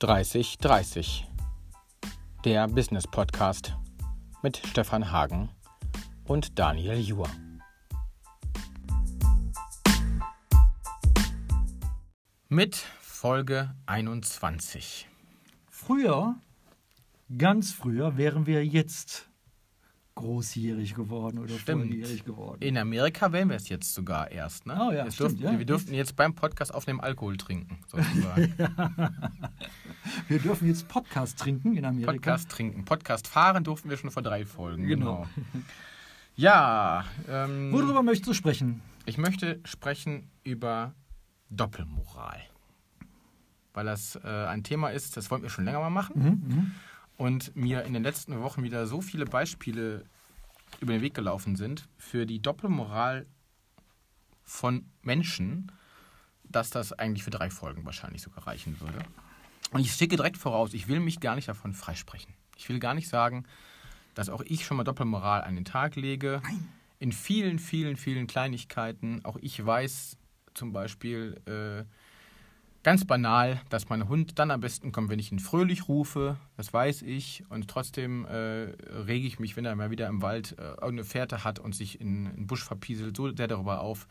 3030, der Business Podcast mit Stefan Hagen und Daniel Juhr. Mit Folge 21. Früher, ganz früher, wären wir jetzt großjährig geworden oder Stimmt. volljährig geworden. In Amerika wären wir es jetzt sogar erst. Ne? Oh ja, Jetzt stimmt, dürften, ja. Wir dürften jetzt beim Podcast aufnehmen Alkohol trinken, sozusagen. Wir dürfen jetzt Podcast trinken in Amerika. Podcast trinken. Podcast fahren durften wir schon vor drei Folgen. Genau. Ja, ähm, Worüber möchtest du sprechen? ich möchte sprechen über Doppelmoral. Weil das äh, ein Thema ist, das wollten wir schon länger mal machen. Mhm. Und mir in den letzten Wochen wieder so viele Beispiele über den Weg gelaufen sind für die Doppelmoral von Menschen, dass das eigentlich für drei Folgen wahrscheinlich sogar reichen würde. Und ich schicke direkt voraus, ich will mich gar nicht davon freisprechen. Ich will gar nicht sagen, dass auch ich schon mal Doppelmoral an den Tag lege. In vielen, vielen, vielen Kleinigkeiten. Auch ich weiß zum Beispiel äh, ganz banal, dass mein Hund dann am besten kommt, wenn ich ihn fröhlich rufe. Das weiß ich. Und trotzdem äh, rege ich mich, wenn er mal wieder im Wald äh, irgendeine Fährte hat und sich in den Busch verpieselt, so sehr darüber auf,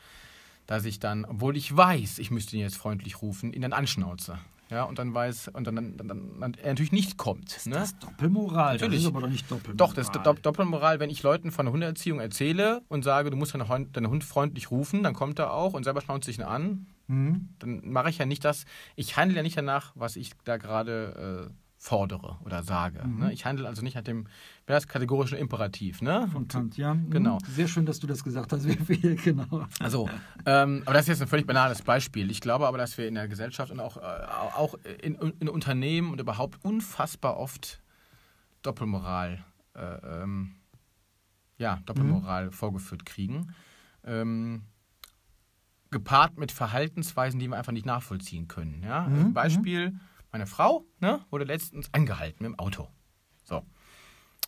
dass ich dann, obwohl ich weiß, ich müsste ihn jetzt freundlich rufen, ihn dann anschnauze. Ja, und dann weiß, und dann, dann, dann, dann er natürlich nicht kommt. Ne? Das ist Doppelmoral. Natürlich. Das ist aber doch nicht Doppelmoral. Doch, das ist Do Doppelmoral, wenn ich Leuten von der Hundeerziehung erzähle und sage, du musst deinen Hund, deinen Hund freundlich rufen, dann kommt er auch und selber schnauzt sich ihn an. Mhm. Dann mache ich ja nicht das, ich handle ja nicht danach, was ich da gerade äh, fordere oder sage. Mhm. Ne? Ich handle also nicht nach dem, das kategorischen Imperativ. Ne? Von Kant, ja. Mhm. Genau. Sehr schön, dass du das gesagt hast. Wie viel, genau. Also, ähm, aber das ist jetzt ein völlig banales Beispiel. Ich glaube aber, dass wir in der Gesellschaft und auch, äh, auch in, in Unternehmen und überhaupt unfassbar oft Doppelmoral, äh, ähm, ja, Doppelmoral vorgeführt kriegen. Ähm, gepaart mit Verhaltensweisen, die wir einfach nicht nachvollziehen können. Ja? Mhm, Beispiel, meine Frau ne, wurde letztens angehalten dem Auto. So.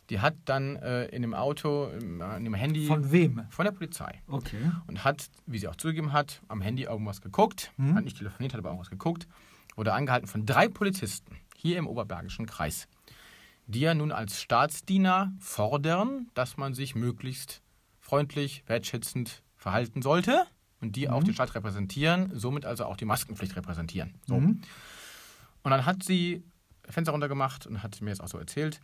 Die hat dann äh, in dem Auto, im, äh, in dem Handy Von wem? von der Polizei Okay. und hat, wie sie auch zugegeben hat, am Handy irgendwas geguckt, Mhm. hat nicht telefoniert, hat aber irgendwas geguckt, wurde angehalten von drei Polizisten hier im Oberbergischen Kreis, die ja nun als Staatsdiener fordern, dass man sich möglichst freundlich, wertschätzend verhalten sollte und die auch den Staat repräsentieren, somit also auch die Maskenpflicht repräsentieren. So. Mhm. Und dann hat sie Fenster runtergemacht und hat mir jetzt auch so erzählt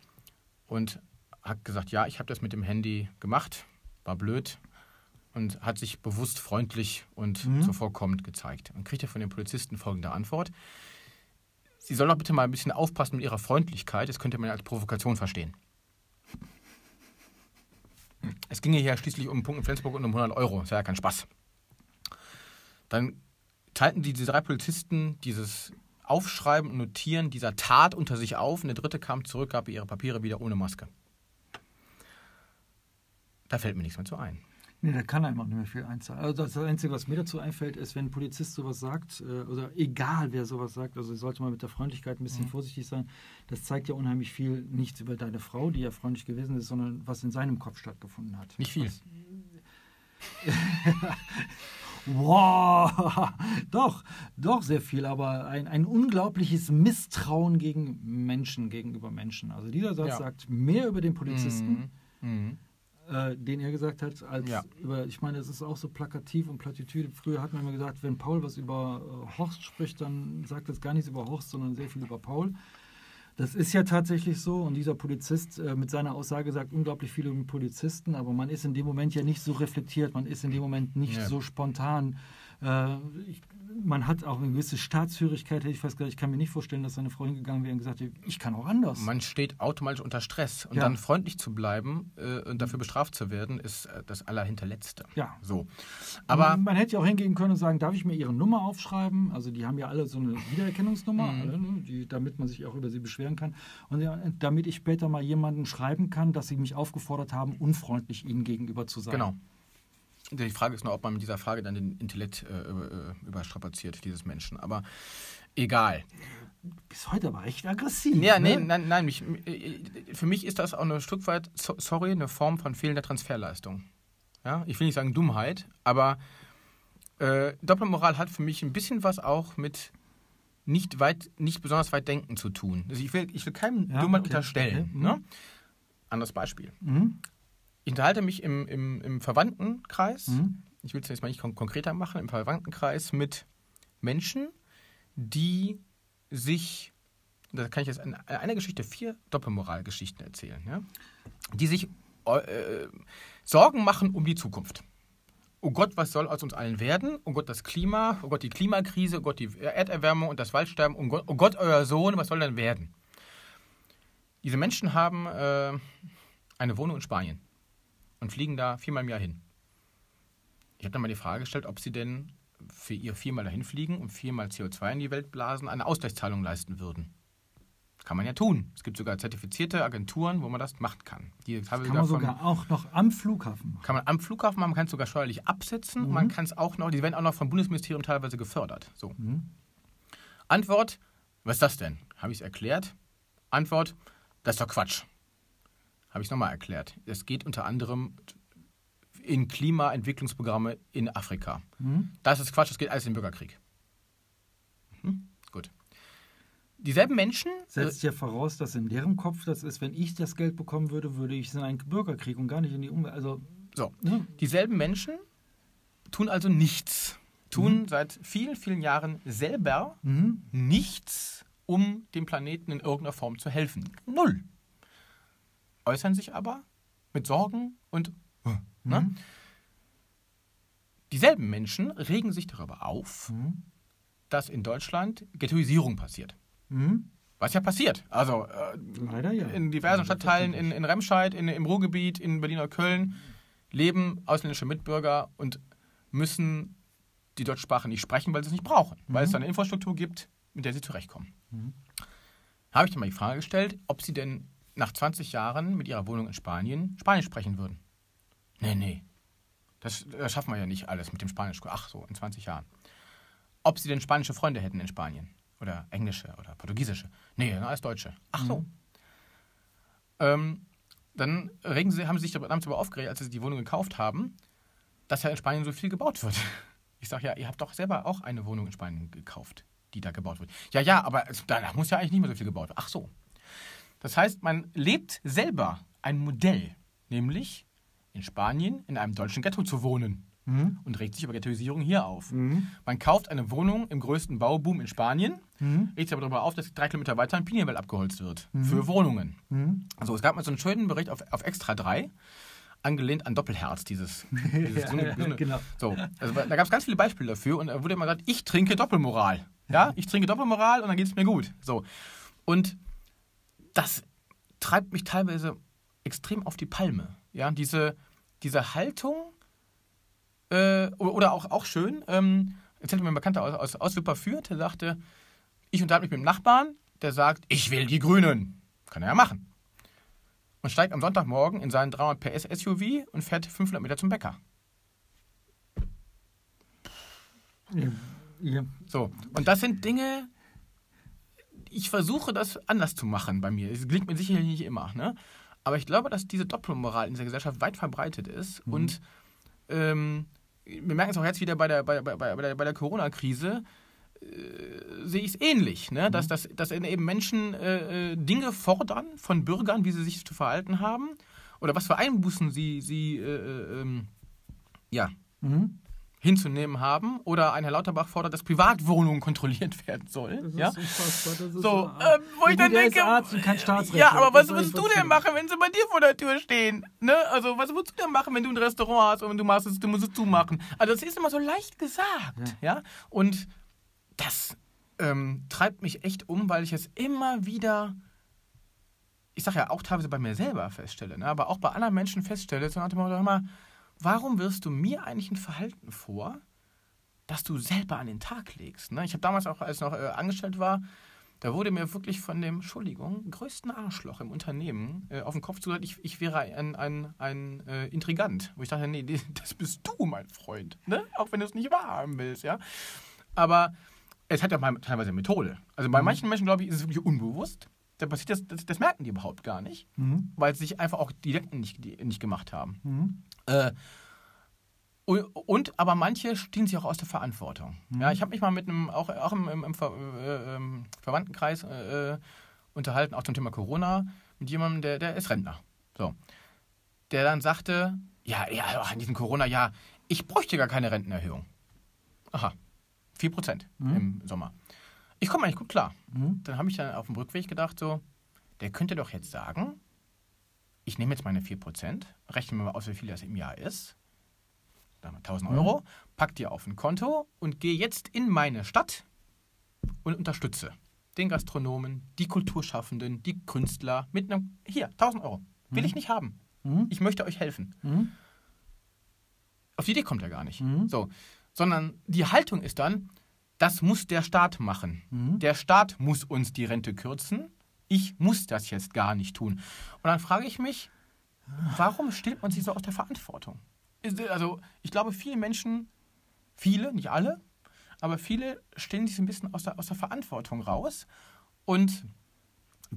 und hat gesagt, ja, ich habe das mit dem Handy gemacht, war blöd und hat sich bewusst freundlich und Mhm. zuvorkommend gezeigt. Und kriegt er von den Polizisten folgende Antwort. Sie soll doch bitte mal ein bisschen aufpassen mit ihrer Freundlichkeit, das könnte man ja als Provokation verstehen. Es ging hier schließlich um einen Punkt in Flensburg und um 100 Euro, das war ja kein Spaß. Dann teilten die, diese drei Polizisten dieses Aufschreiben und Notieren dieser Tat unter sich auf und der dritte kam zurück, gab ihr ihre Papiere wieder ohne Maske. Da fällt mir nichts mehr zu ein. Nee, da kann einfach nicht mehr viel einzahlen. Also das Einzige, was mir dazu einfällt, ist, wenn ein Polizist sowas sagt, äh, oder egal wer sowas sagt, also sollte man mit der Freundlichkeit ein bisschen Mhm. vorsichtig sein. Das zeigt ja unheimlich viel, nichts über deine Frau, die ja freundlich gewesen ist, sondern was in seinem Kopf stattgefunden hat. Nicht viel. Was, Wow, doch, doch sehr viel, aber ein, ein unglaubliches Misstrauen gegen Menschen, gegenüber Menschen. Also dieser Satz Ja. sagt mehr über den Polizisten, Mhm. Mhm. äh, den er gesagt hat, als Ja. über, ich meine, es ist auch so plakativ und Plattitüde. Früher hat man immer gesagt, wenn Paul was über äh, Horst spricht, dann sagt es gar nichts über Horst, sondern sehr viel über Paul. Das ist ja tatsächlich so und dieser Polizist äh, mit seiner Aussage sagt unglaublich viel über Polizisten, aber man ist in dem Moment ja nicht so reflektiert, man ist in dem Moment nicht Ja. so spontan. Äh, ich, man hat auch eine gewisse Staatshörigkeit, hätte ich fast gesagt. Ich kann mir nicht vorstellen, dass seine Frau hingegangen wäre und gesagt hätte, ich kann auch anders. Man steht automatisch unter Stress und Ja. dann freundlich zu bleiben äh, und dafür bestraft zu werden, ist äh, das Allerhinterletzte. Ja. So. Aber man hätte ja auch hingehen können und sagen, darf ich mir ihre Nummer aufschreiben? Also die haben ja alle so eine Wiedererkennungsnummer, Mhm. alle, ne, die, damit man sich auch über sie beschweren kann. Und damit ich später mal jemanden schreiben kann, dass sie mich aufgefordert haben, unfreundlich ihnen gegenüber zu sein. genau. Die Frage ist nur, ob man mit dieser Frage dann den Intellekt äh, äh, überstrapaziert, dieses Menschen. Aber egal. Bis heute aber echt aggressiv. Ja, nee, ne? nein, nein. Mich, äh, für mich ist das auch ein Stück weit, so- sorry, eine Form von fehlender Transferleistung. Ja, ich will nicht sagen Dummheit, aber äh, Doppelmoral hat für mich ein bisschen was auch mit nicht, weit, nicht besonders weit denken zu tun. Also ich, will, ich will keinem Ja, Dummheit okay, unterstellen. okay, mhm. Ne? Anderes Beispiel. Mhm. Ich unterhalte mich im, im, im Verwandtenkreis, Mhm. ich will es jetzt mal nicht kon konkreter machen, im Verwandtenkreis mit Menschen, die sich, da kann ich jetzt in einer Geschichte vier Doppelmoralgeschichten erzählen, ja? die sich äh, Sorgen machen um die Zukunft. Oh Gott, was soll aus uns allen werden? Oh Gott, das Klima, oh Gott, die Klimakrise, oh Gott, die Erderwärmung und das Waldsterben, oh Gott, oh Gott euer Sohn, was soll denn werden? Diese Menschen haben äh, eine Wohnung in Spanien und fliegen da viermal im Jahr hin. Ich habe dann mal die Frage gestellt, ob sie denn für ihr viermal dahin fliegen und viermal CO2 in die Welt blasen eine Ausgleichszahlung leisten würden. Kann man ja tun. Es gibt sogar zertifizierte Agenturen, wo man das machen kann. Die Kann man sogar auch noch am Flughafen machen. kann man am Flughafen machen, man kann es sogar steuerlich absetzen. Mhm. Man kann es auch noch, die werden auch noch vom Bundesministerium teilweise gefördert. So. Mhm. Antwort, was ist das denn? Habe ich es erklärt? Antwort, das ist doch Quatsch. Habe ich es nochmal erklärt. Es geht unter anderem in Klimaentwicklungsprogramme in Afrika. Mhm. Das ist Quatsch, das geht alles in den Bürgerkrieg. Mhm. Gut. Dieselben Menschen. Setzt ja voraus, dass in deren Kopf das ist, wenn ich das Geld bekommen würde, würde ich es in einen Bürgerkrieg und gar nicht in die Umwelt. Also, So, ne? dieselben Menschen tun also nichts. Tun seit vielen, vielen Jahren selber Mhm. nichts, um dem Planeten in irgendeiner Form zu helfen. Null. Äußern sich aber mit Sorgen und. Ne? Mhm. Dieselben Menschen regen sich darüber auf, Mhm. dass in Deutschland Ghettoisierung passiert. Mhm. Was ja passiert. Also äh, Leider ja. in diversen Ja, Stadtteilen, in, in Remscheid, in, im Ruhrgebiet, in Berlin oder Köln leben ausländische Mitbürger und müssen die deutsche Sprache nicht sprechen, weil sie es nicht brauchen. Weil es da eine Infrastruktur gibt, mit der sie zurechtkommen. Mhm. Habe ich dann mal die Frage gestellt, ob sie denn nach 20 Jahren mit ihrer Wohnung in Spanien Spanisch sprechen würden. Nee, nee. Das, das schaffen wir ja nicht alles mit dem Spanisch. Ach so, in 20 Jahren. Ob sie denn spanische Freunde hätten in Spanien. Oder englische oder portugiesische. Nee, alles Deutsche. Ach so. Ähm, dann regen sie, haben sie sich darüber- aufgeregt, als sie die Wohnung gekauft haben, dass ja in Spanien so viel gebaut wird. Ich sage ja, ihr habt doch selber auch eine Wohnung in Spanien gekauft, die da gebaut wird. Ja, ja, aber es- da muss ja eigentlich nicht mehr so viel gebaut werden. Ach so. Das heißt, man lebt selber ein Modell, nämlich in Spanien in einem deutschen Ghetto zu wohnen Mhm. und regt sich über Ghettoisierung hier auf. Mhm. Man kauft eine Wohnung im größten Bauboom in Spanien, Mhm. regt sich aber darüber auf, dass drei Kilometer weiter ein Pinienwald abgeholzt wird für Wohnungen. Mhm. Also es gab mal so einen schönen Bericht auf, auf Extra 3, angelehnt an Doppelherz, dieses, dieses Ja, gesunde- gesunde- genau. So, also da gab es ganz viele Beispiele dafür und da wurde immer gesagt, ich trinke Doppelmoral. Ja, ich trinke Doppelmoral und dann geht es mir gut. So. Und das treibt mich teilweise extrem auf die Palme. Ja, diese, diese Haltung, äh, oder auch, auch schön, ähm, erzählte mir ein Bekannter aus, aus, aus Wipperfürth, der sagte, ich unterhalte mich mit dem Nachbarn, der sagt, ich will die Grünen. Kann er ja machen. Und steigt am Sonntagmorgen in seinen 300 PS SUV und fährt 500 Meter zum Bäcker. Ja. Ja. So, und das sind Dinge, ich versuche das anders zu machen bei mir. Es gelingt mir sicherlich nicht immer, ne? Aber ich glaube, dass diese Doppelmoral in dieser Gesellschaft weit verbreitet ist. Und ähm, wir merken es auch jetzt wieder bei der, bei, bei, bei der, bei der Corona-Krise, äh, sehe ich es ähnlich, ne? dass, dass, dass eben Menschen äh, äh, Dinge fordern von Bürgern, wie sie sich zu verhalten haben oder was für Einbußen sie, sie äh, äh, ähm, ja, Mhm. Hinzunehmen haben. Oder ein Herr Lauterbach fordert, dass Privatwohnungen kontrolliert werden sollen. Das ist Ja? So, äh, ähm, wo ich dann denke, Arzt und kein Staatsrechtler. ja, aber was würdest du denn machen, wenn sie bei dir vor der Tür stehen? Ne? Also, was würdest du denn machen, wenn du ein Restaurant hast und du machst es, du musst es zumachen? Also, das ist immer so leicht gesagt, ja? Und das ähm, treibt mich echt um, weil ich es immer wieder, ich sage ja auch teilweise bei mir selber feststelle, ne? aber auch bei anderen Menschen feststelle, so nach dem Motto, mal, warum wirst du mir eigentlich ein Verhalten vor, das du selber an den Tag legst? Ne? Ich habe damals auch, als ich noch äh, angestellt war, da wurde mir wirklich von dem, Entschuldigung, größten Arschloch im Unternehmen äh, auf den Kopf zugesagt, ich, ich wäre ein, ein, ein äh, Intrigant. Wo ich dachte, nee, das bist du, mein Freund. Ne? Auch wenn du es nicht wahrhaben willst, ja. Aber es hat ja teilweise Methode. Also bei manchen Menschen, glaube ich, ist es wirklich unbewusst. Da passiert das, das, das merken die überhaupt gar nicht, Mhm. weil sie sich einfach auch die Decken nicht, die, nicht gemacht haben. Mhm. Äh, Und, aber manche stehen sich auch aus der Verantwortung. Mhm. Ja, ich habe mich mal mit einem, auch, auch im, im, im Ver, äh, ähm, Verwandtenkreis äh, unterhalten, auch zum Thema Corona, mit jemandem, der, der ist Rentner. So. Der dann sagte, ja, ja, in diesem Corona-Jahr, ich bräuchte gar keine Rentenerhöhung. Aha, 4 Prozent Mhm. im Sommer. Ich komme eigentlich gut klar. Mhm. Dann habe ich dann auf dem Rückweg gedacht, so, der könnte doch jetzt sagen, ich nehme jetzt meine 4%, rechne mir mal aus, wie viel das im Jahr ist, sagen wir 1000 Euro, pack die auf ein Konto und gehe jetzt in meine Stadt und unterstütze den Gastronomen, die Kulturschaffenden, die Künstler mit einem, hier, 1000 Euro. Will ich nicht haben. Mhm. Ich möchte euch helfen. Mhm. Auf die Idee kommt er gar nicht. Mhm. So, sondern die Haltung ist dann, das muss der Staat machen. Mhm. Der Staat muss uns die Rente kürzen. Ich muss das jetzt gar nicht tun. Und dann frage ich mich, warum stellt man sich so aus der Verantwortung? Also, ich glaube, viele Menschen, viele, nicht alle, aber viele stellen sich so ein bisschen aus der, aus der Verantwortung raus und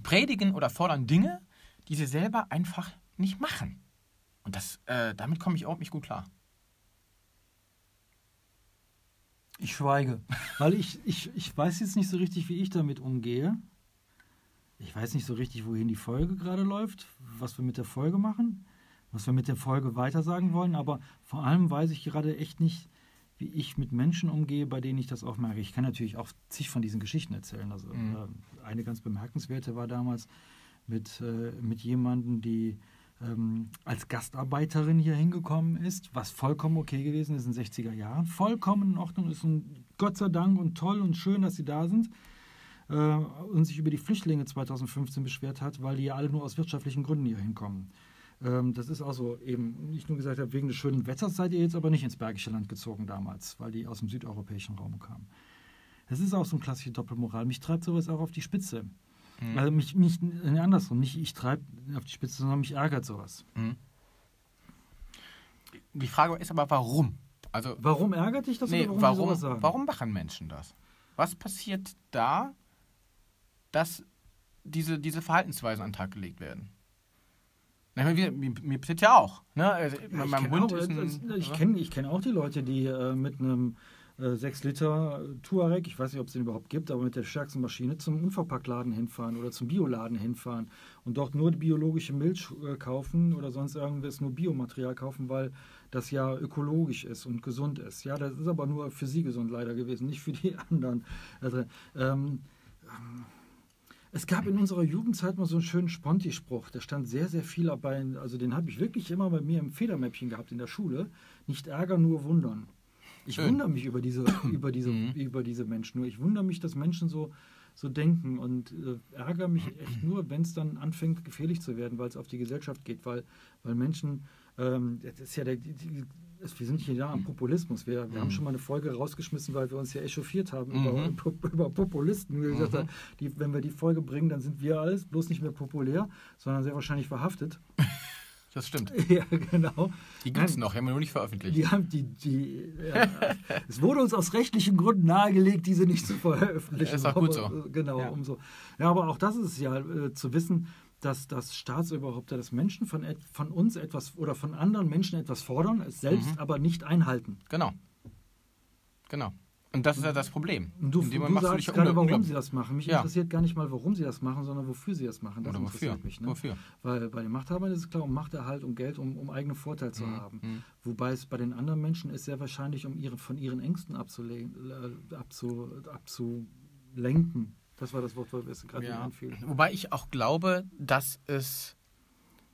predigen oder fordern Dinge, die sie selber einfach nicht machen. Und das, äh, damit komme ich überhaupt nicht gut klar. Ich schweige, weil ich, ich, ich weiß jetzt nicht so richtig, wie ich damit umgehe. Ich weiß nicht so richtig, wohin die Folge gerade läuft, was wir mit der Folge machen, was wir mit der Folge weitersagen wollen, aber vor allem weiß ich gerade echt nicht, wie ich mit Menschen umgehe, bei denen ich das auch merke. Ich kann natürlich auch zig von diesen Geschichten erzählen. Also Mhm. äh, eine ganz bemerkenswerte war damals mit, äh, mit jemandem, die ähm, als Gastarbeiterin hier hingekommen ist, was vollkommen okay gewesen ist in den 60er Jahren. Vollkommen in Ordnung, ist ein Gott sei Dank und toll und schön, dass sie da sind. Äh, und sich über die Flüchtlinge 2015 beschwert hat, weil die ja alle nur aus wirtschaftlichen Gründen hier hinkommen. Ähm, das ist auch so eben, nicht nur gesagt habe, wegen des schönen Wetters seid ihr jetzt aber nicht ins Bergische Land gezogen damals, weil die aus dem südeuropäischen Raum kamen. Das ist auch so eine klassische Doppelmoral. Mich treibt sowas auch auf die Spitze. Mhm. Also mich, mich nee, andersrum, nicht ich treibe auf die Spitze, sondern mich ärgert sowas. Mhm. Die Frage ist aber, warum? Also, Warum ärgert dich das nee, warum, warum, warum machen Menschen das? Was passiert da, dass diese, diese Verhaltensweisen an den Tag gelegt werden? Ich meine, mir, mir passiert ja auch. Ne? Also, Ja, mein ich kenn Hund auch, ist das- ein. Ich kenne ich kenn auch die Leute, die äh, mit einem äh, 6 Liter Touareg, ich weiß nicht, ob es den überhaupt gibt, aber mit der stärksten Maschine zum Unverpacktladen hinfahren oder zum Bioladen hinfahren und dort nur biologische Milch äh, kaufen oder sonst irgendwas nur Biomaterial kaufen, weil das ja ökologisch ist und gesund ist. Ja, das ist aber nur für sie gesund leider gewesen, nicht für die anderen. Also, ähm, es gab in unserer Jugendzeit mal so einen schönen Sponti-Spruch. Der stand sehr, sehr viel dabei. Also den habe ich wirklich immer bei mir im Federmäppchen gehabt in der Schule. Nicht ärgern, nur wundern. Ich Schön. wundere mich über diese, über, diese, Mhm. über diese Menschen. Nur ich wundere mich, dass Menschen so, so denken und äh, ärgere mich echt nur, wenn es dann anfängt, gefährlich zu werden, weil es auf die Gesellschaft geht. Weil, weil Menschen, ähm, das ist ja der, die, wir sind hier da am Populismus. Wir, wir haben schon mal eine Folge rausgeschmissen, weil wir uns ja echauffiert haben über, Mhm. über Populisten. Wir gesagt Mhm. die, wenn wir die Folge bringen, dann sind wir alles bloß nicht mehr populär, sondern sehr wahrscheinlich verhaftet. Das stimmt. ja, genau. Die gibt es noch, haben wir nur nicht veröffentlicht. Die haben die, die, ja, es wurde uns aus rechtlichen Gründen nahegelegt, diese nicht zu veröffentlichen. Ist auch gut Aber, so. äh, Genau, Ja. umso. Ja, aber auch das ist ja, äh, zu wissen, dass das Staatsoberhäupter, dass Menschen von, von uns etwas oder von anderen Menschen etwas fordern, es selbst Mhm. aber nicht einhalten. Genau. Genau. Und das ist ja das Problem. Und du, du sagst gerade, warum sie das machen. Mich Ja. interessiert gar nicht mal, warum sie das machen, sondern wofür sie das machen. Das Oder wofür? mich. Ne? Wofür? Weil bei den Machthabern ist es klar, um Machterhalt, um Geld, um, um eigenen Vorteil zu Mhm. haben. Mhm. Wobei es bei den anderen Menschen ist sehr wahrscheinlich, um ihre, von ihren Ängsten abzulegen, äh, abzu, abzulenken. Das war das Wort, was gerade Ja. einfiel. Wobei ich auch glaube, dass es,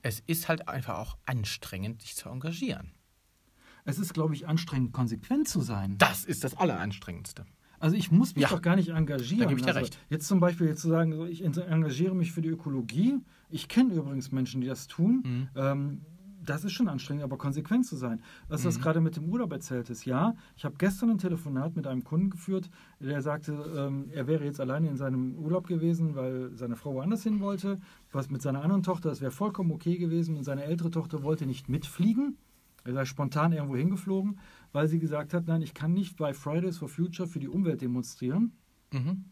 es ist halt einfach auch anstrengend, sich zu engagieren. Es ist, glaube ich, anstrengend, konsequent zu sein. Das ist das Alleranstrengendste. Also ich muss mich Ja. doch gar nicht engagieren. Da gebe ich dir also recht. Jetzt zum Beispiel jetzt zu sagen, ich engagiere mich für die Ökologie. Ich kenne übrigens Menschen, die das tun. Mhm. Ähm, das ist schon anstrengend, aber konsequent zu sein. Was das Mhm. gerade mit dem Urlaub erzählt ist, ja, ich habe gestern ein Telefonat mit einem Kunden geführt, der sagte, ähm, er wäre jetzt alleine in seinem Urlaub gewesen, weil seine Frau woanders hin wollte. Was mit seiner anderen Tochter, das wäre vollkommen okay gewesen. Und seine ältere Tochter wollte nicht mitfliegen. Er sei spontan irgendwo hingeflogen, weil sie gesagt hat, nein, ich kann nicht bei Fridays for Future für die Umwelt demonstrieren Mhm.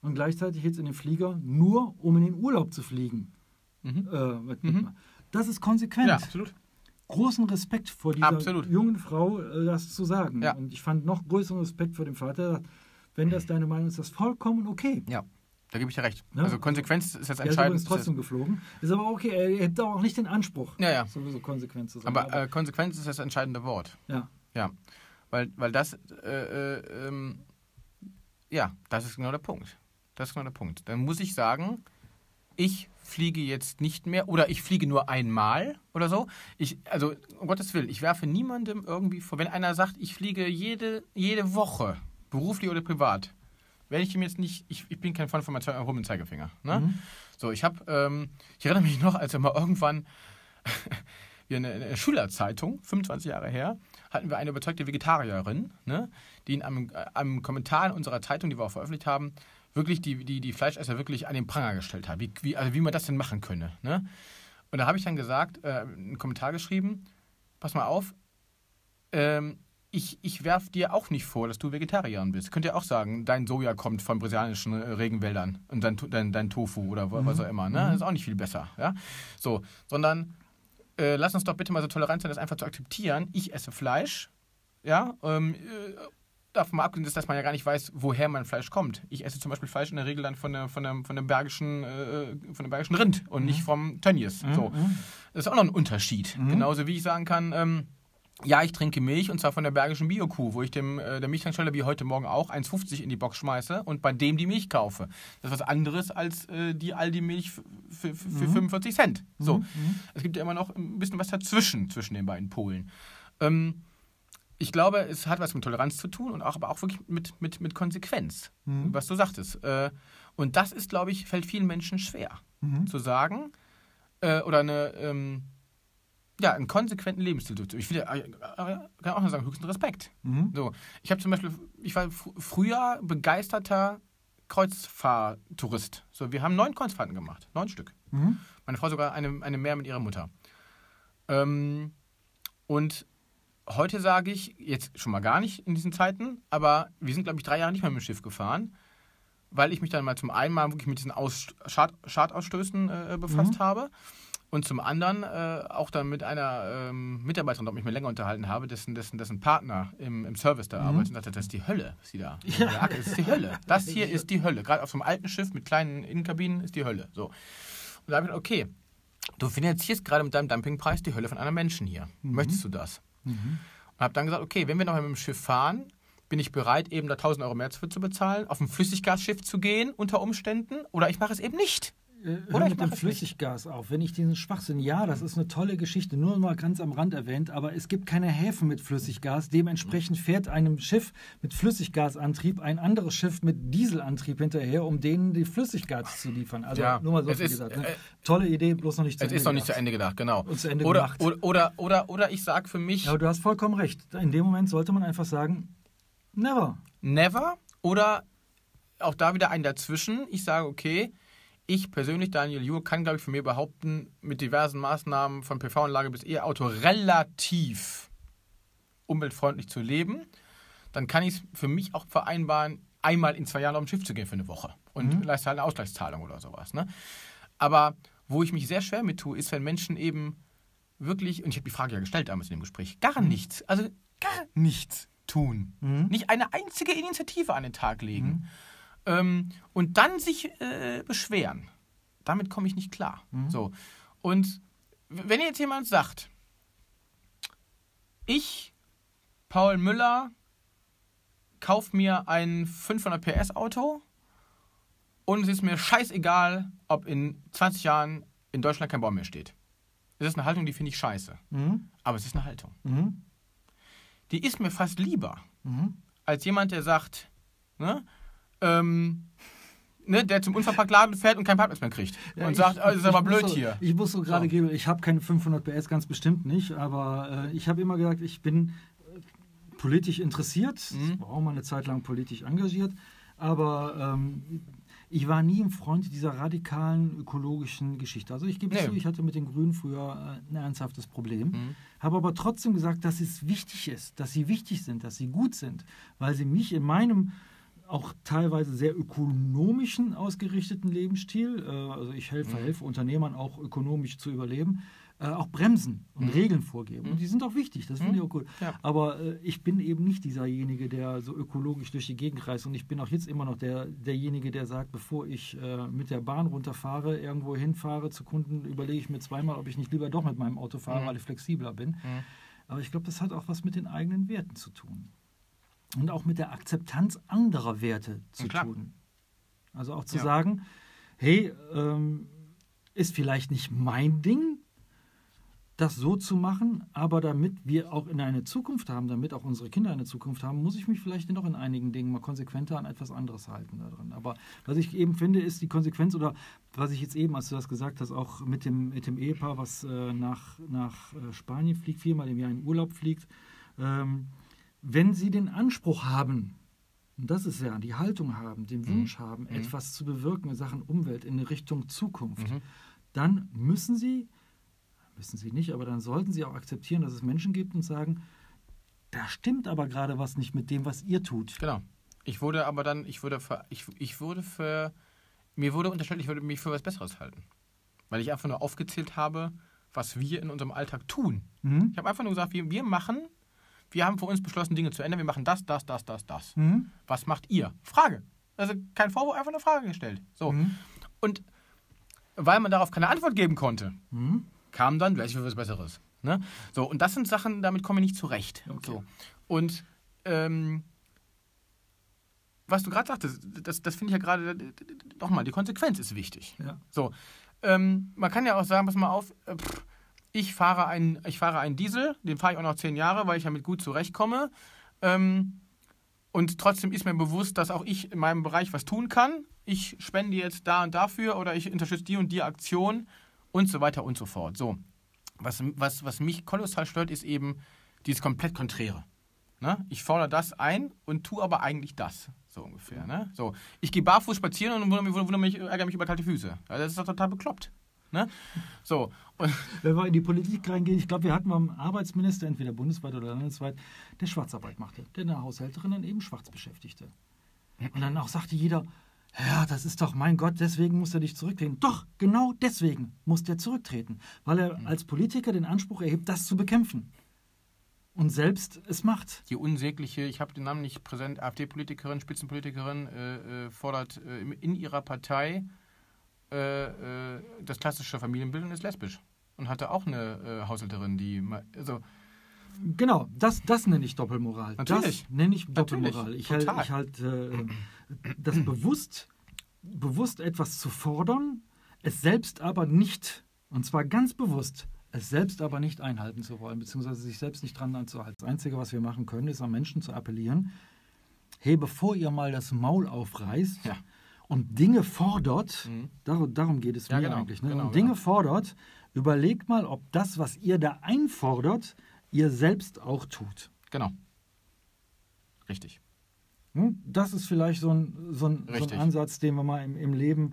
und gleichzeitig jetzt in den Flieger, nur um in den Urlaub zu fliegen. Mhm. Äh, mit, Mhm. Das ist konsequent. Ja, absolut. großen Respekt vor dieser Absolut. jungen Frau, äh, das zu sagen. Ja. Und ich fand noch größeren Respekt vor dem Vater. Wenn das deine Meinung ist, ist das vollkommen okay. Ja, da gebe ich dir recht. Ja. Also Konsequenz ist das Er ist entscheidend. trotzdem geflogen. Ist aber okay, er hätte auch nicht den Anspruch, Ja, ja. sowieso konsequent zu sein. Aber äh, Konsequenz ist das entscheidende Wort. ja. Ja, weil, weil das, äh, äh, ähm, ja, das ist genau der Punkt. Das ist genau der Punkt. Dann muss ich sagen, ich fliege jetzt nicht mehr oder ich fliege nur einmal oder so. Ich, also, um Gottes Willen, ich werfe niemandem irgendwie vor. Wenn einer sagt, ich fliege jede, jede Woche, beruflich oder privat, werde ich ihm jetzt nicht, ich, ich bin kein Freund von meinem erhobenen Zeigefinger. Ne? Mhm. So, ich habe, ähm, ich erinnere mich noch, als wir mal irgendwann, wir eine, eine Schülerzeitung, 25 Jahre her, hatten wir eine überzeugte Vegetarierin, ne, die in einem, äh, einem Kommentar in unserer Zeitung, die wir auch veröffentlicht haben, wirklich die, die, die Fleischesser wirklich an den Pranger gestellt hat, wie, wie, also wie man das denn machen könne. Ne? Und da habe ich dann gesagt, äh, einen Kommentar geschrieben, pass mal auf, ähm, ich, ich werfe dir auch nicht vor, dass du Vegetarierin bist. Könnt ihr auch sagen, dein Soja kommt von brasilianischen äh, Regenwäldern und dein, dein, dein Tofu oder wa- was auch immer. Ne? Das ist auch nicht viel besser. Ja? So, sondern äh, lass uns doch bitte mal so tolerant sein, das einfach zu akzeptieren. Ich esse Fleisch. Ja, ähm, äh, davon mal abgesehen, ist, dass man ja gar nicht weiß, woher mein Fleisch kommt. Ich esse zum Beispiel Fleisch in der Regel dann von, der, von, der, von, dem, bergischen, äh, von dem bergischen Rind und nicht vom Tönnies. So. Mhm. Das ist auch noch ein Unterschied. Genauso wie ich sagen kann, ähm, ja, ich trinke Milch und zwar von der bergischen Biokuh, wo ich dem äh, der Milchtankstelle wie heute Morgen auch 1,50 in die Box schmeiße und bei dem die Milch kaufe. Das ist was anderes als äh, die Aldi-Milch für, für, für 45 Cent. So. Es gibt ja immer noch ein bisschen was dazwischen, zwischen den beiden Polen. Ähm, ich glaube, es hat was mit Toleranz zu tun und auch, aber auch wirklich mit, mit, mit Konsequenz, was du sagtest. Äh, und das ist, glaube ich, fällt vielen Menschen schwer zu sagen äh, oder eine, ähm, ja, einen konsequenten Lebensstil durchzuführen. Ich will, ja, äh, kann auch nur sagen, höchsten Respekt. Mhm. So, ich habe zum Beispiel, ich war fr früher begeisterter Kreuzfahrttourist. So, wir haben neun Kreuzfahrten gemacht, neun Stück. Mhm. Meine Frau sogar eine, eine mehr mit ihrer Mutter. Ähm, und heute sage ich, jetzt schon mal gar nicht in diesen Zeiten, aber wir sind, glaube ich, drei Jahre nicht mehr mit dem Schiff gefahren, weil ich mich dann mal zum einen mal wirklich mit diesen Aus Schad Schadausstößen äh, befasst habe und zum anderen äh, auch dann mit einer ähm, Mitarbeiterin, die ich mir länger unterhalten habe, dessen, dessen, dessen Partner im, im Service da arbeitet und sagte, das ist die Hölle, was sie da. Ja. Das ist die Hölle. Das hier ist die Hölle. Gerade auf so einem alten Schiff mit kleinen Innenkabinen ist die Hölle. So. Und da habe ich gedacht, okay, du finanzierst gerade mit deinem Dumpingpreis die Hölle von einem Menschen hier. Möchtest du das? Und habe dann gesagt, okay, wenn wir noch mit dem Schiff fahren, bin ich bereit, eben da 1000 Euro mehr zu bezahlen, auf ein Flüssiggasschiff zu gehen unter Umständen oder ich mache es eben nicht. Äh, Oder mit dem es nicht. Flüssiggas auf. Wenn ich diesen Schwachsinn, ja, das ist eine tolle Geschichte, nur mal ganz am Rand erwähnt, aber es gibt keine Häfen mit Flüssiggas. Dementsprechend fährt einem Schiff mit Flüssiggasantrieb ein anderes Schiff mit Dieselantrieb hinterher, um denen die Flüssiggas zu liefern. Also Ja, nur mal so es viel ist, gesagt. Ne? äh, Tolle Idee, bloß noch nicht zu Es Ende ist noch nicht zu. Ende gedacht, genau. Ende oder, gemacht. oder, oder, oder, oder ich sage für mich Ja, du hast vollkommen recht. In dem Moment sollte man einfach sagen, never. never oder auch da wieder ein dazwischen. Ich sage, okay, ich persönlich, Daniel Juhr, kann, glaube ich, von mir behaupten, mit diversen Maßnahmen von PV-Anlage bis E-Auto relativ umweltfreundlich zu leben. Dann kann ich es für mich auch vereinbaren, einmal in zwei Jahren auf ein Schiff zu gehen für eine Woche und leiste halt eine Ausgleichszahlung oder sowas. Ne? Aber wo ich mich sehr schwer mit tue, ist, wenn Menschen eben wirklich, und ich habe die Frage ja gestellt damals in dem Gespräch, gar nichts, also gar nichts tun. Nicht eine einzige Initiative an den Tag legen. Ähm, und dann sich äh, beschweren. Damit komme ich nicht klar. So. Und wenn jetzt jemand sagt, ich, Paul Müller, kauf mir ein 500 PS Auto und es ist mir scheißegal, ob in 20 Jahren in Deutschland kein Baum mehr steht. Das ist eine Haltung, die finde ich scheiße. Mhm. Aber es ist eine Haltung. Mhm. Die ist mir fast lieber, Mhm. als jemand, der sagt, ne, ähm, ne, der zum Unverpacktladen fährt und keinen Parkplatz mehr kriegt. Ja, und ich- sagt, oh, das ist aber blöd so, hier. Ich muss so gerade So. geben, ich habe keine 500 PS, ganz bestimmt nicht, aber äh, ich habe immer gesagt, ich bin äh, politisch interessiert, Mhm. war auch mal eine Zeit lang politisch engagiert, aber ähm, ich war nie ein Freund dieser radikalen ökologischen Geschichte. Also ich gebe Nee. zu, ich hatte mit den Grünen früher äh, ein ernsthaftes Problem, Mhm. habe aber trotzdem gesagt, dass es wichtig ist, dass sie wichtig sind, dass sie gut sind, weil sie mich in meinem auch teilweise sehr ökonomischen ausgerichteten Lebensstil, äh, also ich helfe, helfe Unternehmern auch ökonomisch zu überleben, äh, auch bremsen und Mhm. Regeln vorgeben. Mhm. Und die sind auch wichtig, das finde ich Mhm. auch gut. Ja. Aber äh, ich bin eben nicht dieserjenige, der so ökologisch durch die Gegend reist. Und ich bin auch jetzt immer noch der, derjenige, der sagt, bevor ich äh, mit der Bahn runterfahre, irgendwo hinfahre zu Kunden, überlege ich mir zweimal, ob ich nicht lieber doch mit meinem Auto fahre, Mhm. weil ich flexibler bin. Mhm. Aber ich glaube, das hat auch was mit den eigenen Werten zu tun. Und auch mit der Akzeptanz anderer Werte zu tun. Also auch zu Ja. sagen, hey, ähm, ist vielleicht nicht mein Ding, das so zu machen, aber damit wir auch in eine Zukunft haben, damit auch unsere Kinder eine Zukunft haben, muss ich mich vielleicht noch in einigen Dingen mal konsequenter an etwas anderes halten daran. Aber was ich eben finde, ist die Konsequenz oder was ich jetzt eben, als du das gesagt hast, auch mit dem, mit dem Ehepaar, was äh, nach, nach äh, Spanien fliegt, viermal im Jahr in Urlaub fliegt, ähm, wenn sie den Anspruch haben, und das ist ja die Haltung haben, den Wunsch haben, etwas zu bewirken in Sachen Umwelt in Richtung Zukunft, Mhm. dann müssen sie, müssen sie nicht, aber dann sollten sie auch akzeptieren, dass es Menschen gibt und sagen, da stimmt aber gerade was nicht mit dem, was ihr tut. Genau. Ich wurde aber dann, ich wurde für, ich, ich wurde für, mir wurde unterstellt, ich würde mich für was Besseres halten. Weil ich einfach nur aufgezählt habe, was wir in unserem Alltag tun. Mhm. Ich habe einfach nur gesagt, wir, wir machen, wir haben für uns beschlossen, Dinge zu ändern, wir machen das, das, das, das, das. Mhm. Was macht ihr? Frage. Also kein Vorwurf, einfach eine Frage gestellt. So. Mhm. Und weil man darauf keine Antwort geben konnte, Mhm. kam dann gleich wieder was Besseres. Ne? So, und das sind Sachen, damit komme ich nicht zurecht. Okay. So. Und ähm, was du gerade sagtest, das, das finde ich ja gerade, nochmal, die Konsequenz ist wichtig. Ja. So, ähm, man kann ja auch sagen, pass mal auf, äh, pff, ich fahre einen, ich fahre einen Diesel, den fahre ich auch noch zehn Jahre, weil ich damit gut zurechtkomme. Ähm, und trotzdem ist mir bewusst, dass auch ich in meinem Bereich was tun kann. Ich spende jetzt da und dafür oder ich unterstütze die und die Aktion und so weiter und so fort. So, was, was, was mich kolossal stört, ist eben dieses komplett Konträre. Ne? Ich fordere das ein und tue aber eigentlich das. So ungefähr. Ne? So, ich gehe barfuß spazieren und wundere mich, wundere mich, ärgere mich über kalte Füße. Also das ist doch total bekloppt. Ne? So, und Wenn wir in die Politik reingehen, ich glaube, wir hatten beim Arbeitsminister, entweder bundesweit oder landesweit, der Schwarzarbeit machte, der eine Haushälterin dann eben schwarz beschäftigte. Und dann auch sagte jeder, ja, das ist doch, mein Gott, deswegen muss er nicht zurücktreten. Doch, genau deswegen muss der zurücktreten, weil er als Politiker den Anspruch erhebt, das zu bekämpfen. Und selbst es macht. die unsägliche, ich habe den Namen nicht präsent, AfD-Politikerin, Spitzenpolitikerin, äh, äh, fordert äh, in ihrer Partei äh, äh, das klassische Familienbild und ist lesbisch. Und hatte auch eine äh, Haushälterin, die. Also, Genau, das, das nenne ich Doppelmoral. Natürlich. Das nenne ich Natürlich, Doppelmoral. Ich halte ich halt, äh, das bewusst, bewusst etwas zu fordern, es selbst aber nicht, und zwar ganz bewusst, es selbst aber nicht einhalten zu wollen, beziehungsweise sich selbst nicht dran anzuhalten. Das Einzige, was wir machen können, ist an Menschen zu appellieren, hey, bevor ihr mal das Maul aufreißt Ja. Und Dinge fordert, Mhm. dar darum geht es Ja, mir genau, eigentlich, ne? genau, und Dinge genau. fordert, überlegt mal, ob das, was ihr da einfordert, ihr selbst auch tut. genau. Richtig. Hm? Das ist vielleicht so ein, so ein, so ein. Ansatz, den wir mal im, im Leben,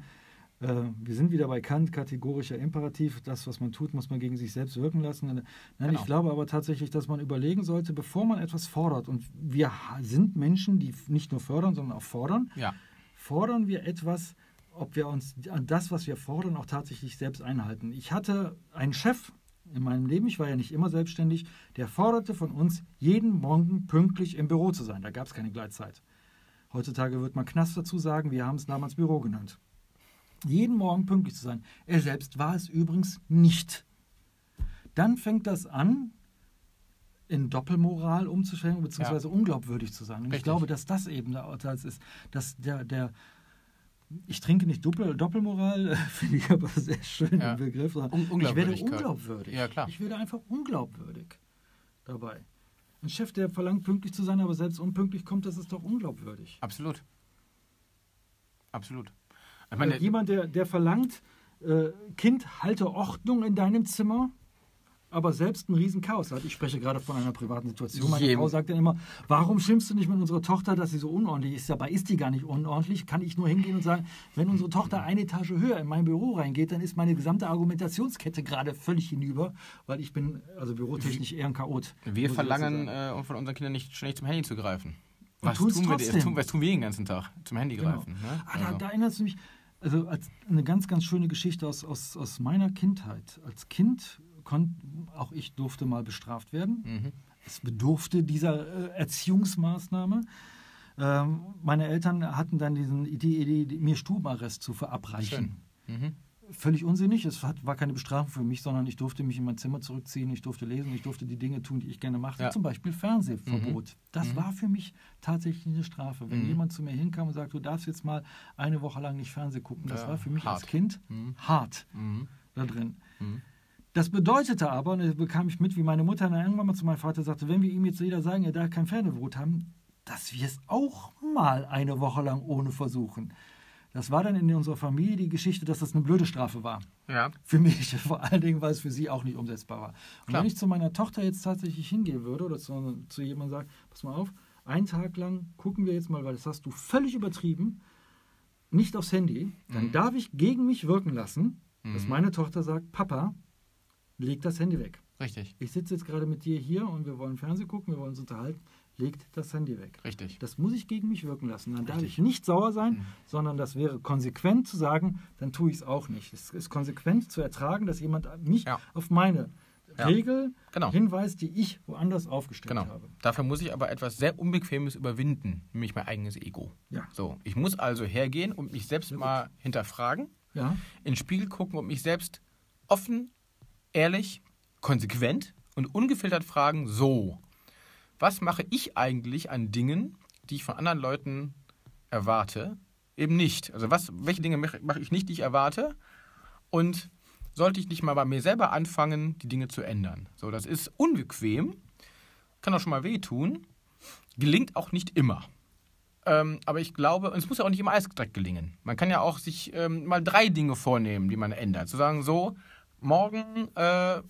äh, wir sind wieder bei Kant, kategorischer Imperativ, das, was man tut, muss man gegen sich selbst wirken lassen. Nein, Genau. Ich glaube aber tatsächlich, dass man überlegen sollte, bevor man etwas fordert, und wir sind Menschen, die nicht nur fördern, sondern auch fordern, Ja. Fordern wir etwas, ob wir uns an das, was wir fordern, auch tatsächlich selbst einhalten. Ich hatte einen Chef in meinem Leben, ich war ja nicht immer selbstständig, der forderte von uns, jeden Morgen pünktlich im Büro zu sein. Da gab es keine Gleitzeit. Heutzutage wird man Knast dazu sagen, wir haben es damals Büro genannt. Jeden Morgen pünktlich zu sein. Er selbst war es übrigens nicht. Dann fängt das an, in Doppelmoral umzustellen, beziehungsweise unglaubwürdig zu sein. Und ich Richtig. glaube, dass das eben der Ansatz ist, dass der, der ich trinke nicht Doppel, Doppelmoral, finde ich aber sehr schön Ja. den Begriff. Un- ich werde unglaubwürdig. Ja, klar. Ich werde einfach unglaubwürdig dabei. Ein Chef, der verlangt, pünktlich zu sein, aber selbst unpünktlich kommt, das ist doch unglaubwürdig. Absolut. Absolut. Ich Meine, meine, jemand, der, der verlangt, äh, Kind, halte Ordnung in deinem Zimmer, aber selbst ein Riesenchaos hat. Ich spreche gerade von einer privaten Situation. Meine Jedem- Frau sagt dann immer, warum schimpfst du nicht mit unserer Tochter, dass sie so unordentlich ist? Dabei ist die gar nicht unordentlich. Kann ich nur hingehen und sagen, wenn unsere Tochter eine Etage höher in mein Büro reingeht, dann ist meine gesamte Argumentationskette gerade völlig hinüber, weil ich bin also bürotechnisch eher ein Chaot. wir verlangen äh, um von unseren Kindern nicht ständig zum Handy zu greifen. Was tun, wir, tun, was tun wir den ganzen Tag? Zum Handy Genau. greifen. Ne? Ah, da, Also, da erinnerst du mich, also als eine ganz, ganz schöne Geschichte aus, aus, aus meiner Kindheit. Als Kind auch ich durfte mal bestraft werden. Mhm. Es bedurfte dieser äh, Erziehungsmaßnahme. Ähm, meine Eltern hatten dann diesen, die Idee, mir Stubenarrest zu verabreichen. Mhm. Völlig unsinnig. Es hat, war keine Bestrafung für mich, sondern ich durfte mich in mein Zimmer zurückziehen, ich durfte lesen, ich durfte die Dinge tun, die ich gerne machte. Ja. Zum Beispiel Fernsehverbot. Das Mhm. war für mich tatsächlich eine Strafe. Wenn Mhm. jemand zu mir hinkam und sagte, du darfst jetzt mal eine Woche lang nicht Fernsehen gucken, das Ja, war für mich als hart. Kind Mhm. hart Mhm. da drin. Das bedeutete aber, und das bekam ich mit, wie meine Mutter dann irgendwann mal zu meinem Vater sagte, wenn wir ihm jetzt wieder sagen, er darf kein Fernsehverbot haben, dass wir es auch mal eine Woche lang ohne versuchen. Das war dann in unserer Familie die Geschichte, dass das eine blöde Strafe war. Ja. Für mich, vor allen Dingen, weil es für sie auch nicht umsetzbar war. Und Klar. wenn ich zu meiner Tochter jetzt tatsächlich hingehen würde oder zu, zu jemandem sage, pass mal auf, einen Tag lang gucken wir jetzt mal, weil das hast du völlig übertrieben, nicht aufs Handy, dann Mhm. darf ich gegen mich wirken lassen, dass Mhm. meine Tochter sagt, Papa, leg das Handy weg. Richtig. Ich sitze jetzt gerade mit dir hier und wir wollen Fernsehen gucken, wir wollen uns unterhalten, legt das Handy weg. Richtig. Das muss ich gegen mich wirken lassen. Dann darf Richtig. ich nicht sauer sein, Mhm. sondern das wäre konsequent zu sagen, dann tue ich es auch nicht. Es ist konsequent zu ertragen, dass jemand mich Ja. auf meine Ja. Regel Genau. hinweist, die ich woanders aufgestellt Genau. habe. Dafür muss ich aber etwas sehr Unbequemes überwinden, nämlich mein eigenes Ego. Ja. So, ich muss also hergehen und mich selbst mal hinterfragen, Ja, in den Spiegel gucken und mich selbst offen, ehrlich, konsequent und ungefiltert fragen, so, was mache ich eigentlich an Dingen, die ich von anderen Leuten erwarte, eben nicht? Also was, welche Dinge mache ich nicht, die ich erwarte? Und sollte ich nicht mal bei mir selber anfangen, die Dinge zu ändern? So, das ist unbequem, kann auch schon mal wehtun, gelingt auch nicht immer. Ähm, aber ich glaube, und es muss ja auch nicht immer alles direkt gelingen. Man kann ja auch sich ähm, mal drei Dinge vornehmen, die man ändert. Zu sagen, so, morgen, äh,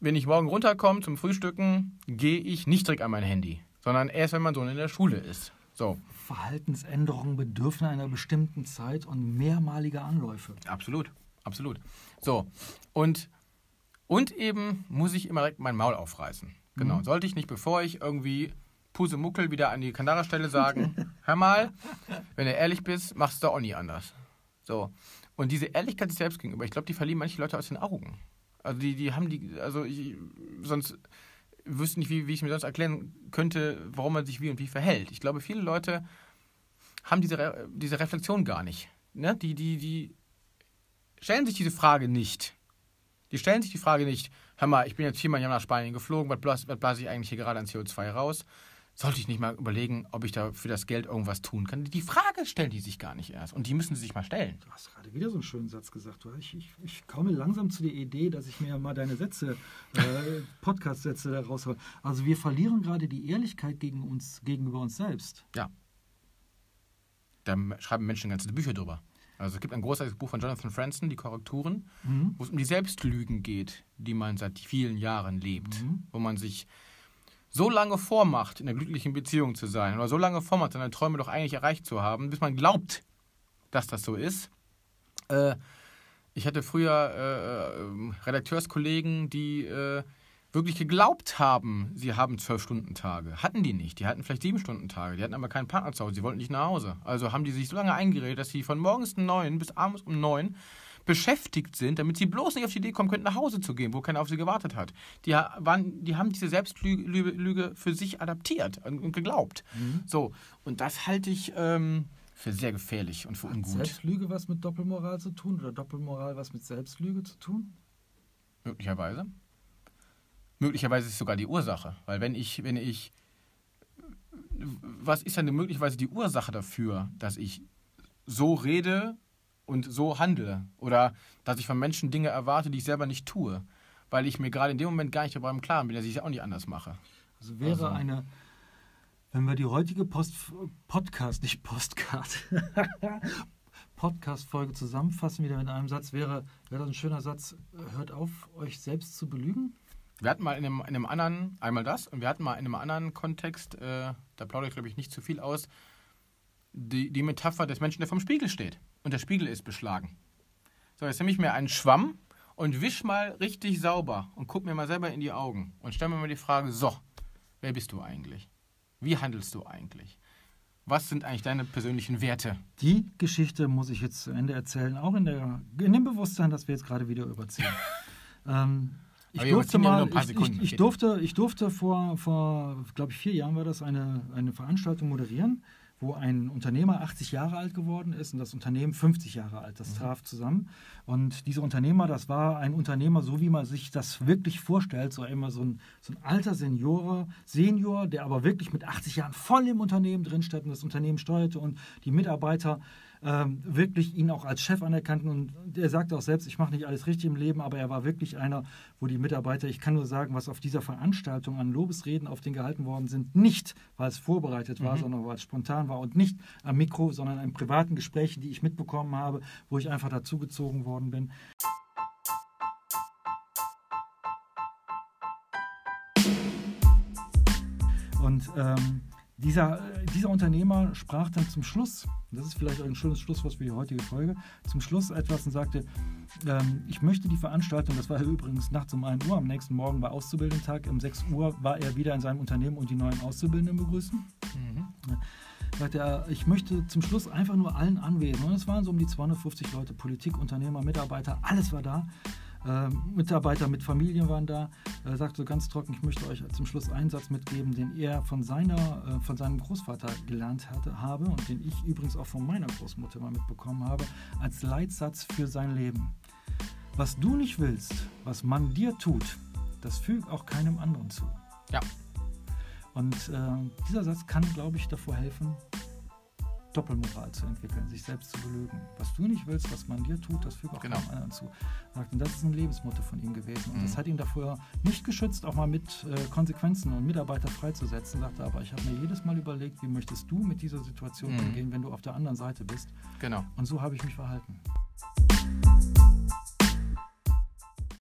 wenn ich morgen runterkomme zum Frühstücken, gehe ich nicht direkt an mein Handy, sondern erst, wenn mein Sohn in der Schule ist. So, Verhaltensänderungen bedürfen einer bestimmten Zeit und mehrmaliger Anläufe. absolut, absolut. So, und, und eben muss ich immer direkt mein Maul aufreißen. Genau, Mhm. sollte ich nicht, bevor ich irgendwie Pusemuckel wieder an die Kanarastelle sagen, hör mal, wenn du ehrlich bist, machst du auch nie anders. So. Und diese Ehrlichkeit sich selbst gegenüber, ich glaube, die verlieren manche Leute aus den Augen. Also die, die haben die, also ich, sonst wüsste nicht, wie, wie ich mir sonst erklären könnte, warum man sich wie und wie verhält. Ich glaube, viele Leute haben diese, diese Reflexion gar nicht. Ne? Die, die, die stellen sich diese Frage nicht. Die stellen sich die Frage nicht, hör mal, ich bin jetzt viermal im Jahr nach Spanien geflogen, was blase ich eigentlich hier gerade an CO2 raus? Sollte ich nicht mal überlegen, ob ich da für das Geld irgendwas tun kann? Die Frage stellen die sich gar nicht erst. Und die müssen sie sich mal stellen. Du hast gerade wieder so einen schönen Satz gesagt. Ich, ich, ich komme langsam zu der Idee, dass ich mir mal deine Sätze, äh, Podcast-Sätze da raushole. Also wir verlieren gerade die Ehrlichkeit gegen uns, gegenüber uns selbst. Da schreiben Menschen ganze Bücher drüber. Also es gibt ein großartiges Buch von Jonathan Franzen, Die Korrekturen, Mhm. wo es um die Selbstlügen geht, die man seit vielen Jahren lebt. Mhm. Wo man sich so lange vormacht, in einer glücklichen Beziehung zu sein, oder so lange vormacht, seine Träume doch eigentlich erreicht zu haben, bis man glaubt, dass das so ist. Äh, ich hatte früher äh, äh, Redakteurskollegen, die äh, wirklich geglaubt haben, sie haben zwölf Stunden Tage. Hatten die nicht. Die hatten vielleicht sieben Stunden Tage. Die hatten aber keinen Partner zu Hause. Sie wollten nicht nach Hause. Also haben die sich so lange eingeredet, dass sie von morgens um neun bis abends um neun beschäftigt sind, damit sie bloß nicht auf die Idee kommen könnten, nach Hause zu gehen, wo keiner auf sie gewartet hat. Die, waren, die haben diese Selbstlüge Lüge, für sich adaptiert und, geglaubt. Mhm. So, und das halte ich ähm, für sehr gefährlich und für Hat ungut. Selbstlüge was mit Doppelmoral zu tun oder Doppelmoral was mit Selbstlüge zu tun? Möglicherweise. Möglicherweise ist es sogar die Ursache. Weil wenn ich, wenn ich, was ist dann möglicherweise die Ursache dafür, dass ich so rede und so handle? Oder dass ich von Menschen Dinge erwarte, die ich selber nicht tue? Weil ich mir gerade in dem Moment gar nicht darüber im Klaren bin, dass ich es auch nicht anders mache. Also wäre Also- eine, wenn wir die heutige Post, Podcast, nicht Postcard, Podcast-Folge zusammenfassen, wieder in einem Satz, wäre, wäre das ein schöner Satz, hört auf, euch selbst zu belügen? Wir hatten mal in einem, in einem anderen, einmal das, und wir hatten mal in einem anderen Kontext, äh, da plaudere ich glaube ich nicht zu viel aus, die, die Metapher des Menschen, der vom Spiegel steht. Und der Spiegel ist beschlagen. So, jetzt nehme ich mir einen Schwamm und wisch mal richtig sauber und guck mir mal selber in die Augen und stell mir mal die Frage, so, wer bist du eigentlich? Wie handelst du eigentlich? Was sind eigentlich deine persönlichen Werte? Die Geschichte muss ich jetzt zu Ende erzählen, auch in, der, in dem Bewusstsein, dass wir jetzt gerade wieder überziehen. Ähm, ich durfte mal, ich, ich, ich durfte, ich durfte vor, vor glaube ich, vier Jahren war das, eine, eine Veranstaltung moderieren, wo ein Unternehmer 80 Jahre alt geworden ist und das Unternehmen 50 Jahre alt. Das traf zusammen. Und dieser Unternehmer, das war ein Unternehmer, so wie man sich das wirklich vorstellt, so immer so ein, so ein alter Senior, Senior, der aber wirklich mit 80 Jahren voll im Unternehmen drinsteht und das Unternehmen steuerte und die Mitarbeiter ähm, wirklich ihn auch als Chef anerkannten. Und er sagte auch selbst, ich mache nicht alles richtig im Leben, aber er war wirklich einer, wo die Mitarbeiter, ich kann nur sagen, was auf dieser Veranstaltung an Lobesreden auf den gehalten worden sind, nicht, weil es vorbereitet war, sondern weil es spontan war und nicht am Mikro, sondern in privaten Gesprächen, die ich mitbekommen habe, wo ich einfach dazugezogen worden bin. Und ähm, dieser, dieser Unternehmer sprach dann zum Schluss, das ist vielleicht ein schönes Schlusswort für die heutige Folge, zum Schluss etwas und sagte, ähm, ich möchte die Veranstaltung, das war übrigens nachts um 1 Uhr, am nächsten Morgen war Auszubildendentag, um 6 Uhr war er wieder in seinem Unternehmen und die neuen Auszubildenden begrüßen. Mhm. Sagte er, ich möchte zum Schluss einfach nur allen anwesend, und es waren so um die 250 Leute, Politik, Unternehmer, Mitarbeiter, alles war da. Ähm, Mitarbeiter mit Familien waren da. Er sagt so ganz trocken, ich möchte euch zum Schluss einen Satz mitgeben, den er von, seiner, äh, von seinem Großvater gelernt hatte, habe und den ich übrigens auch von meiner Großmutter mal mitbekommen habe, als Leitsatz für sein Leben. Was du nicht willst, was man dir tut, das füg auch keinem anderen zu. Ja. Und äh, dieser Satz kann, glaube ich, davor helfen, Doppelmoral zu entwickeln, sich selbst zu belügen. Was du nicht willst, was man dir tut, das fügt auch Genau. keinem anderen zu. Und das ist ein Lebensmotto von ihm gewesen. Und Mhm. das hat ihn davor nicht geschützt, auch mal mit äh, Konsequenzen und Mitarbeiter freizusetzen. Sagte aber, ich habe mir jedes Mal überlegt, wie möchtest du mit dieser Situation Mhm. umgehen, wenn du auf der anderen Seite bist. Genau. Und so habe ich mich verhalten.